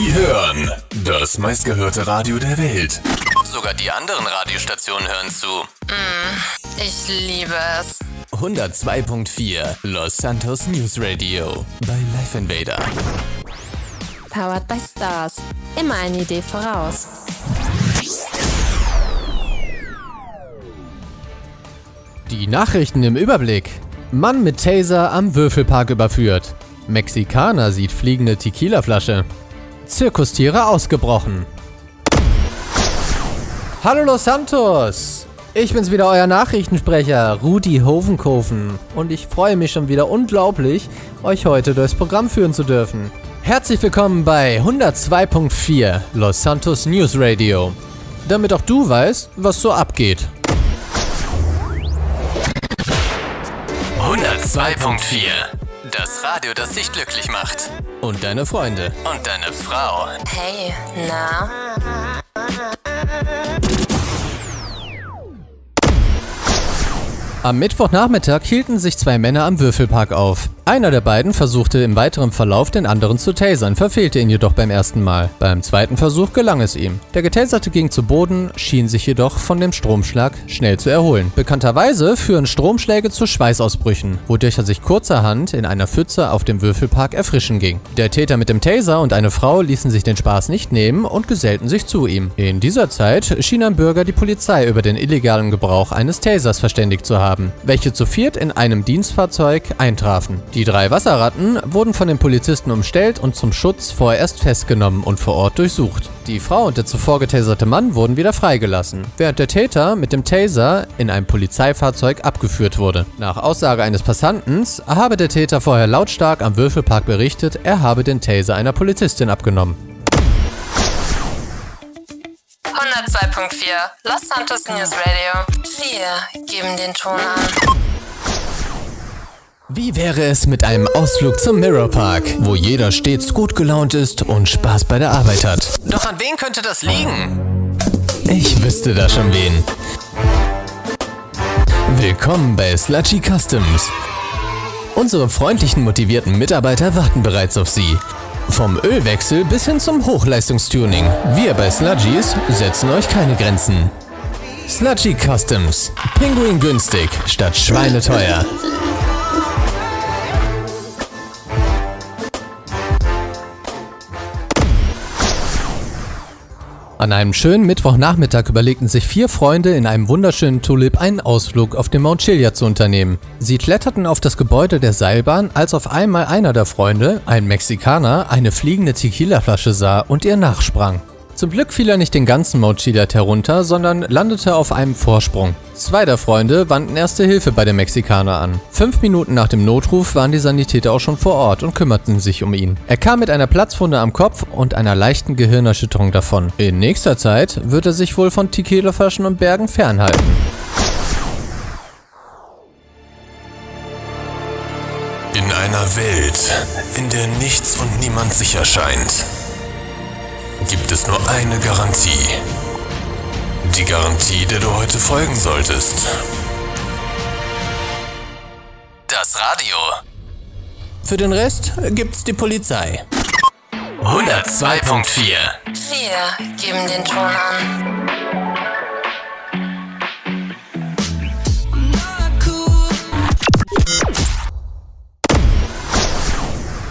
Sie hören das meistgehörte Radio der Welt. Sogar die anderen Radiostationen hören zu. Ich liebe es. 102.4 Los Santos News Radio bei Life Invader. Powered by Stars. Immer eine Idee voraus. Die Nachrichten im Überblick. Mann mit Taser am Würfelpark überführt. Mexikaner sieht fliegende Tequila-Flasche. Zirkustiere ausgebrochen. Hallo Los Santos! Ich bin's wieder, euer Nachrichtensprecher, Rudi Hovenkofen. Und ich freue mich schon wieder unglaublich, euch heute durchs Programm führen zu dürfen. Herzlich willkommen bei 102.4 Los Santos News Radio. Damit auch du weißt, was so abgeht. 102.4 Das Radio, das dich glücklich macht. Und deine Freunde. Und deine Frau. Hey, na? Am Mittwochnachmittag hielten sich zwei Männer am Würfelpark auf. Einer der beiden versuchte im weiteren Verlauf den anderen zu tasern, verfehlte ihn jedoch beim ersten Mal. Beim zweiten Versuch gelang es ihm. Der Getaserte ging zu Boden, schien sich jedoch von dem Stromschlag schnell zu erholen. Bekannterweise führen Stromschläge zu Schweißausbrüchen, wodurch er sich kurzerhand in einer Pfütze auf dem Würfelpark erfrischen ging. Der Täter mit dem Taser und eine Frau ließen sich den Spaß nicht nehmen und gesellten sich zu ihm. In dieser Zeit schien ein Bürger die Polizei über den illegalen Gebrauch eines Tasers verständigt zu haben, welche zu viert in einem Dienstfahrzeug eintrafen. Die drei Wasserratten wurden von den Polizisten umstellt und zum Schutz vorerst festgenommen und vor Ort durchsucht. Die Frau und der zuvor getaserte Mann wurden wieder freigelassen, während der Täter mit dem Taser in ein Polizeifahrzeug abgeführt wurde. Nach Aussage eines Passanten habe der Täter vorher lautstark am Würfelpark berichtet, er habe den Taser einer Polizistin abgenommen. 102.4 Los Santos News Radio. Wir geben den Ton an. Wie wäre es mit einem Ausflug zum Mirror Park, wo jeder stets gut gelaunt ist und Spaß bei der Arbeit hat? Doch an wen könnte das liegen? Ich wüsste da schon wen. Willkommen bei Sludgy Customs. Unsere freundlichen, motivierten Mitarbeiter warten bereits auf Sie. Vom Ölwechsel bis hin zum Hochleistungstuning. Wir bei Sludgies setzen euch keine Grenzen. Sludgy Customs. Pinguin günstig statt Schweine teuer. An einem schönen Mittwochnachmittag überlegten sich vier Freunde in einem wunderschönen Tulip einen Ausflug auf dem Mount Chiliad zu unternehmen. Sie kletterten auf das Gebäude der Seilbahn, als auf einmal einer der Freunde, ein Mexikaner, eine fliegende Tequilaflasche sah und ihr nachsprang. Zum Glück fiel er nicht den ganzen Mount Chiliad herunter, sondern landete auf einem Vorsprung. Zwei der Freunde wandten erste Hilfe bei dem Mexikaner an. Fünf Minuten nach dem Notruf waren die Sanitäter auch schon vor Ort und kümmerten sich um ihn. Er kam mit einer Platzwunde am Kopf und einer leichten Gehirnerschütterung davon. In nächster Zeit wird er sich wohl von Tequilaflaschen und Bergen fernhalten. In einer Welt, in der nichts und niemand sicher scheint, gibt es nur eine Garantie. Die Garantie, der du heute folgen solltest. Das Radio. Für den Rest gibt's die Polizei. 102.4 Wir geben den Ton an.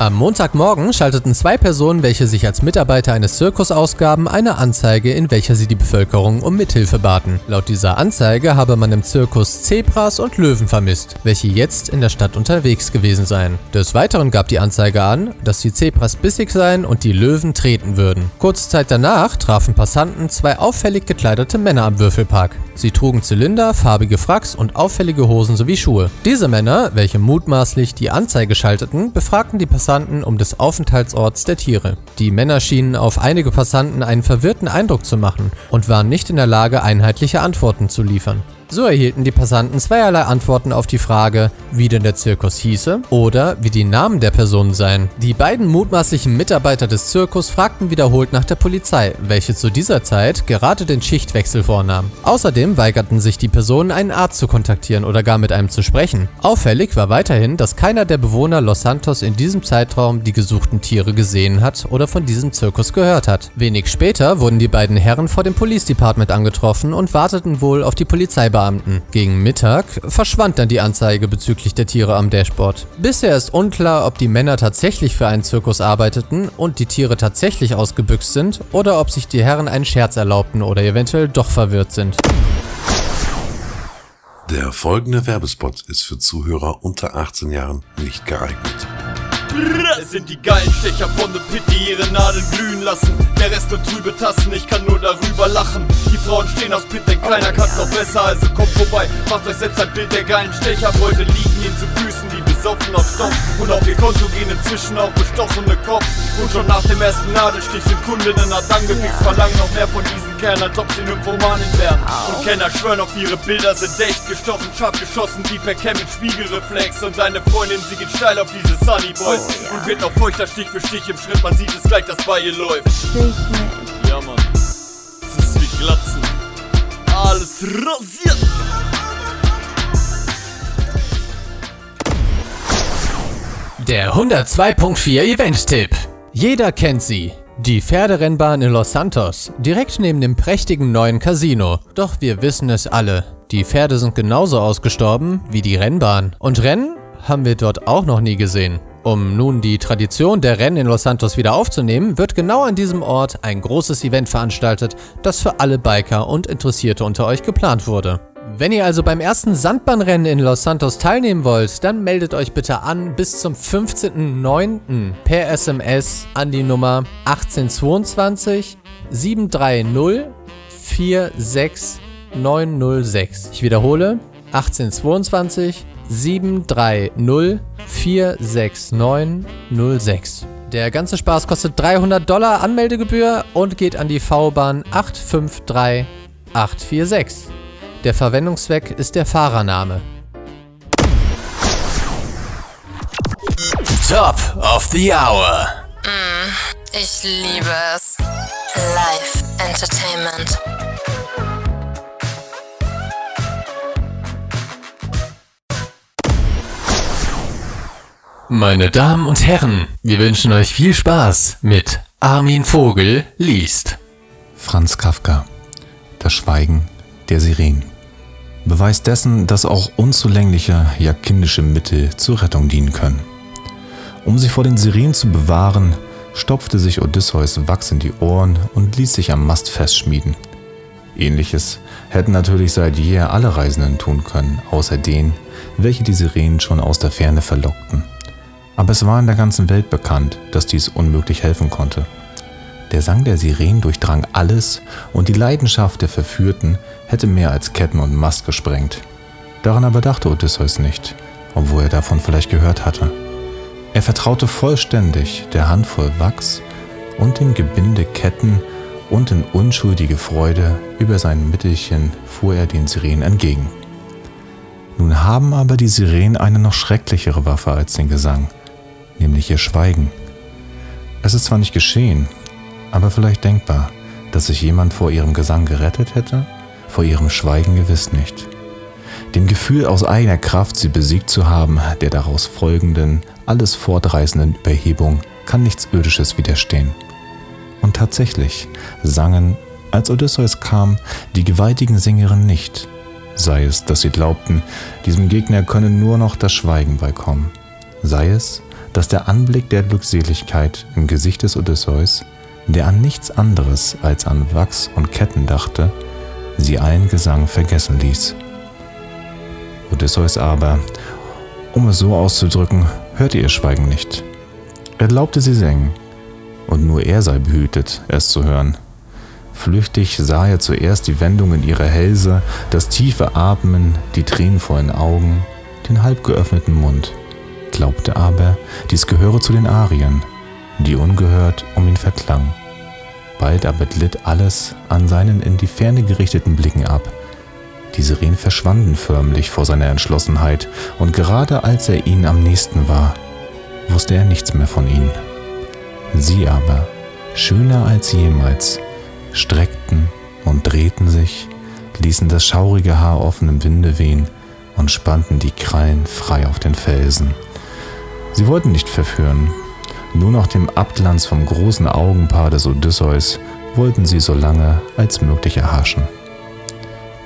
Am Montagmorgen schalteten zwei Personen, welche sich als Mitarbeiter eines Zirkus ausgaben, eine Anzeige, in welcher sie die Bevölkerung um Mithilfe baten. Laut dieser Anzeige habe man im Zirkus Zebras und Löwen vermisst, welche jetzt in der Stadt unterwegs gewesen seien. Des Weiteren gab die Anzeige an, dass die Zebras bissig seien und die Löwen treten würden. Kurze Zeit danach trafen Passanten zwei auffällig gekleidete Männer am Würfelpark. Sie trugen Zylinder, farbige Fracks und auffällige Hosen sowie Schuhe. Diese Männer, welche mutmaßlich die Anzeige schalteten, befragten die Passanten um des Aufenthaltsorts der Tiere. Die Männer schienen auf einige Passanten einen verwirrten Eindruck zu machen und waren nicht in der Lage, einheitliche Antworten zu liefern. So erhielten die Passanten zweierlei Antworten auf die Frage, wie denn der Zirkus hieße oder wie die Namen der Personen seien. Die beiden mutmaßlichen Mitarbeiter des Zirkus fragten wiederholt nach der Polizei, welche zu dieser Zeit gerade den Schichtwechsel vornahm. Außerdem weigerten sich die Personen, einen Arzt zu kontaktieren oder gar mit einem zu sprechen. Auffällig war weiterhin, dass keiner der Bewohner Los Santos in diesem Zeitraum die gesuchten Tiere gesehen hat oder von diesem Zirkus gehört hat. Wenig später wurden die beiden Herren vor dem Police Department angetroffen und warteten wohl auf die Polizeibeamten. Gegen Mittag verschwand dann die Anzeige bezüglich der Tiere am Dashboard. Bisher ist unklar, ob die Männer tatsächlich für einen Zirkus arbeiteten und die Tiere tatsächlich ausgebüxt sind oder ob sich die Herren einen Scherz erlaubten oder eventuell doch verwirrt sind. Der folgende Werbespot ist für Zuhörer unter 18 Jahren nicht geeignet. Es sind die geilen Stecher von The Pit, die ihre Nadeln glühen lassen. Der Rest nur trübe Tassen, ich kann nur darüber lachen. Die Frauen stehen aus Pit, denn keiner kann's noch besser, also kommt vorbei. Macht euch selbst ein Bild der geilen Stecher. Beute liegen ihnen zu Füßen, die besoffen auf Stoff. Und auf ihr Konto gehen inzwischen auch bestochene Cops. Und schon nach dem ersten Nadelstich sind Kundinnen hat angefixt, verlangen noch mehr von diesen Kerlen, als ob sie Nymphomanen wären. Und Kenner schwören auf ihre Bilder, sind echt gestochen, scharf geschossen, wie per Cam mit Spiegelreflex. Und seine Freundin, sie geht steil auf diese Sunny Boys. Und wird noch feuchter Stich für Stich im Schritt, man sieht es gleich, dass bei ihr läuft. Ja, Mann. Es ist wie Glatzen. Alles rasiert. Der 102.4 Event-Tipp. Jeder kennt sie. Die Pferderennbahn in Los Santos, direkt neben dem prächtigen neuen Casino. Doch wir wissen es alle. Die Pferde sind genauso ausgestorben wie die Rennbahn. Und Rennen haben wir dort auch noch nie gesehen. Um nun die Tradition der Rennen in Los Santos wieder aufzunehmen, wird genau an diesem Ort ein großes Event veranstaltet, das für alle Biker und Interessierte unter euch geplant wurde. Wenn ihr also beim ersten Sandbahnrennen in Los Santos teilnehmen wollt, dann meldet euch bitte an bis zum 15.09. per SMS an die Nummer 1822 730 46906. Ich wiederhole 1822 730 46906. Der ganze Spaß kostet 300 Dollar Anmeldegebühr und geht an die V-Bahn 853846. Der Verwendungszweck ist der Fahrername. Top of the Hour. Ich liebe es. Live Entertainment. Meine Damen und Herren, wir wünschen euch viel Spaß mit Armin Vogel liest. Franz Kafka. Das Schweigen der Sirenen. Beweis dessen, dass auch unzulängliche, ja kindische Mittel zur Rettung dienen können. Um sich vor den Sirenen zu bewahren, stopfte sich Odysseus Wachs in die Ohren und ließ sich am Mast festschmieden. Ähnliches hätten natürlich seit jeher alle Reisenden tun können, außer denen, welche die Sirenen schon aus der Ferne verlockten. Aber es war in der ganzen Welt bekannt, dass dies unmöglich helfen konnte. Der Sang der Sirenen durchdrang alles und die Leidenschaft der Verführten hätte mehr als Ketten und Mast gesprengt. Daran aber dachte Odysseus nicht, obwohl er davon vielleicht gehört hatte. Er vertraute vollständig der Handvoll Wachs und dem Gebinde Ketten und in unschuldige Freude über sein Mittelchen fuhr er den Sirenen entgegen. Nun haben aber die Sirenen eine noch schrecklichere Waffe als den Gesang, nämlich ihr Schweigen. Es ist zwar nicht geschehen, aber vielleicht denkbar, dass sich jemand vor ihrem Gesang gerettet hätte, vor ihrem Schweigen gewiss nicht. Dem Gefühl aus eigener Kraft sie besiegt zu haben, der daraus folgenden, alles fortreißenden Überhebung, kann nichts Irdisches widerstehen. Und tatsächlich sangen, als Odysseus kam, die gewaltigen Sängerinnen nicht, sei es, dass sie glaubten, diesem Gegner könne nur noch das Schweigen beikommen, sei es, dass der Anblick der Glückseligkeit im Gesicht des Odysseus der an nichts anderes als an Wachs und Ketten dachte, sie allen Gesang vergessen ließ. Odysseus aber, um es so auszudrücken, hörte ihr Schweigen nicht. Er glaubte, sie sängen, und nur er sei behütet, es zu hören. Flüchtig sah er zuerst die Wendungen ihrer Hälse, das tiefe Atmen, die tränenvollen Augen, den halb geöffneten Mund, glaubte aber, dies gehöre zu den Arien, die ungehört um ihn verklang. Bald aber glitt alles an seinen in die Ferne gerichteten Blicken ab. Die Sirenen verschwanden förmlich vor seiner Entschlossenheit, und gerade als er ihnen am nächsten war, wusste er nichts mehr von ihnen. Sie aber, schöner als jemals, streckten und drehten sich, ließen das schaurige Haar offen im Winde wehen und spannten die Krallen frei auf den Felsen. Sie wollten nicht verführen, nur nach dem Abglanz vom großen Augenpaar des Odysseus wollten sie so lange als möglich erhaschen.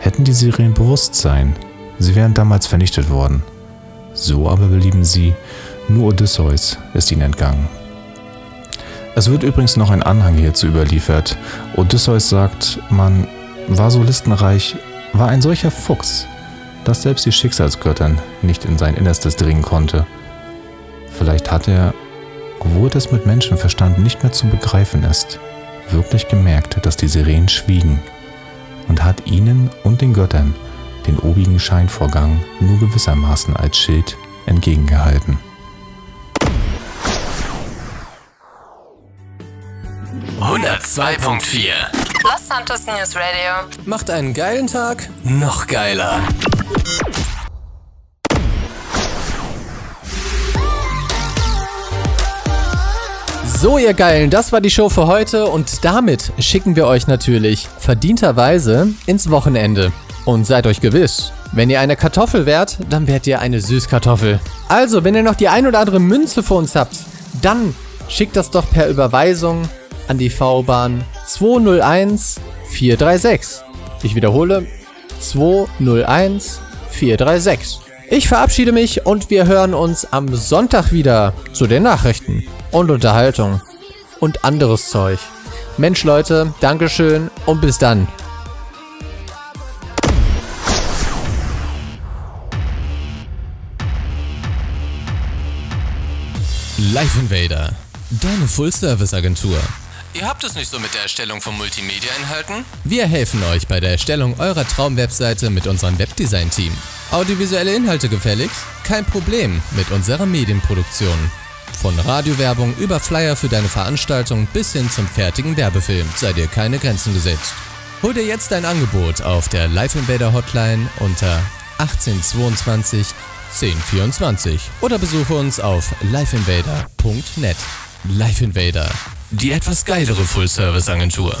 Hätten die Sirenen Bewusstsein, sie wären damals vernichtet worden. So aber belieben sie, nur Odysseus ist ihnen entgangen. Es wird übrigens noch ein Anhang hierzu überliefert. Odysseus sagt, man war so listenreich, war ein solcher Fuchs, dass selbst die Schicksalsgöttern nicht in sein Innerstes dringen konnte. Vielleicht hat er, obwohl das mit Menschenverstand nicht mehr zu begreifen ist, wirklich gemerkt, dass die Sirenen schwiegen und hat ihnen und den Göttern den obigen Scheinvorgang nur gewissermaßen als Schild entgegengehalten. Los Santos News Radio. Macht einen geilen Tag. Noch geiler. So, ihr Geilen, das war die Show für heute und damit schicken wir euch natürlich verdienterweise ins Wochenende. Und seid euch gewiss, wenn ihr eine Kartoffel wärt, dann wärt ihr eine Süßkartoffel. Also, wenn ihr noch die ein oder andere Münze für uns habt, dann schickt das doch per Überweisung an die V-Bahn 201 436. Ich wiederhole 201 436. Ich verabschiede mich und wir hören uns am Sonntag wieder zu den Nachrichten und Unterhaltung und anderes Zeug. Mensch Leute, Dankeschön und bis dann. Live Invader, deine Full-Service-Agentur. Ihr habt es nicht so mit der Erstellung von Multimedia-Inhalten? Wir helfen euch bei der Erstellung eurer Traumwebseite mit unserem Webdesign-Team. Audiovisuelle Inhalte gefälligst? Kein Problem mit unserer Medienproduktion. Von Radiowerbung über Flyer für deine Veranstaltung bis hin zum fertigen Werbefilm sei dir keine Grenzen gesetzt. Hol dir jetzt dein Angebot auf der Live Invader Hotline unter 1822 1024 oder besuche uns auf liveinvader.net. Live Invader, die etwas geilere Full-Service-Agentur.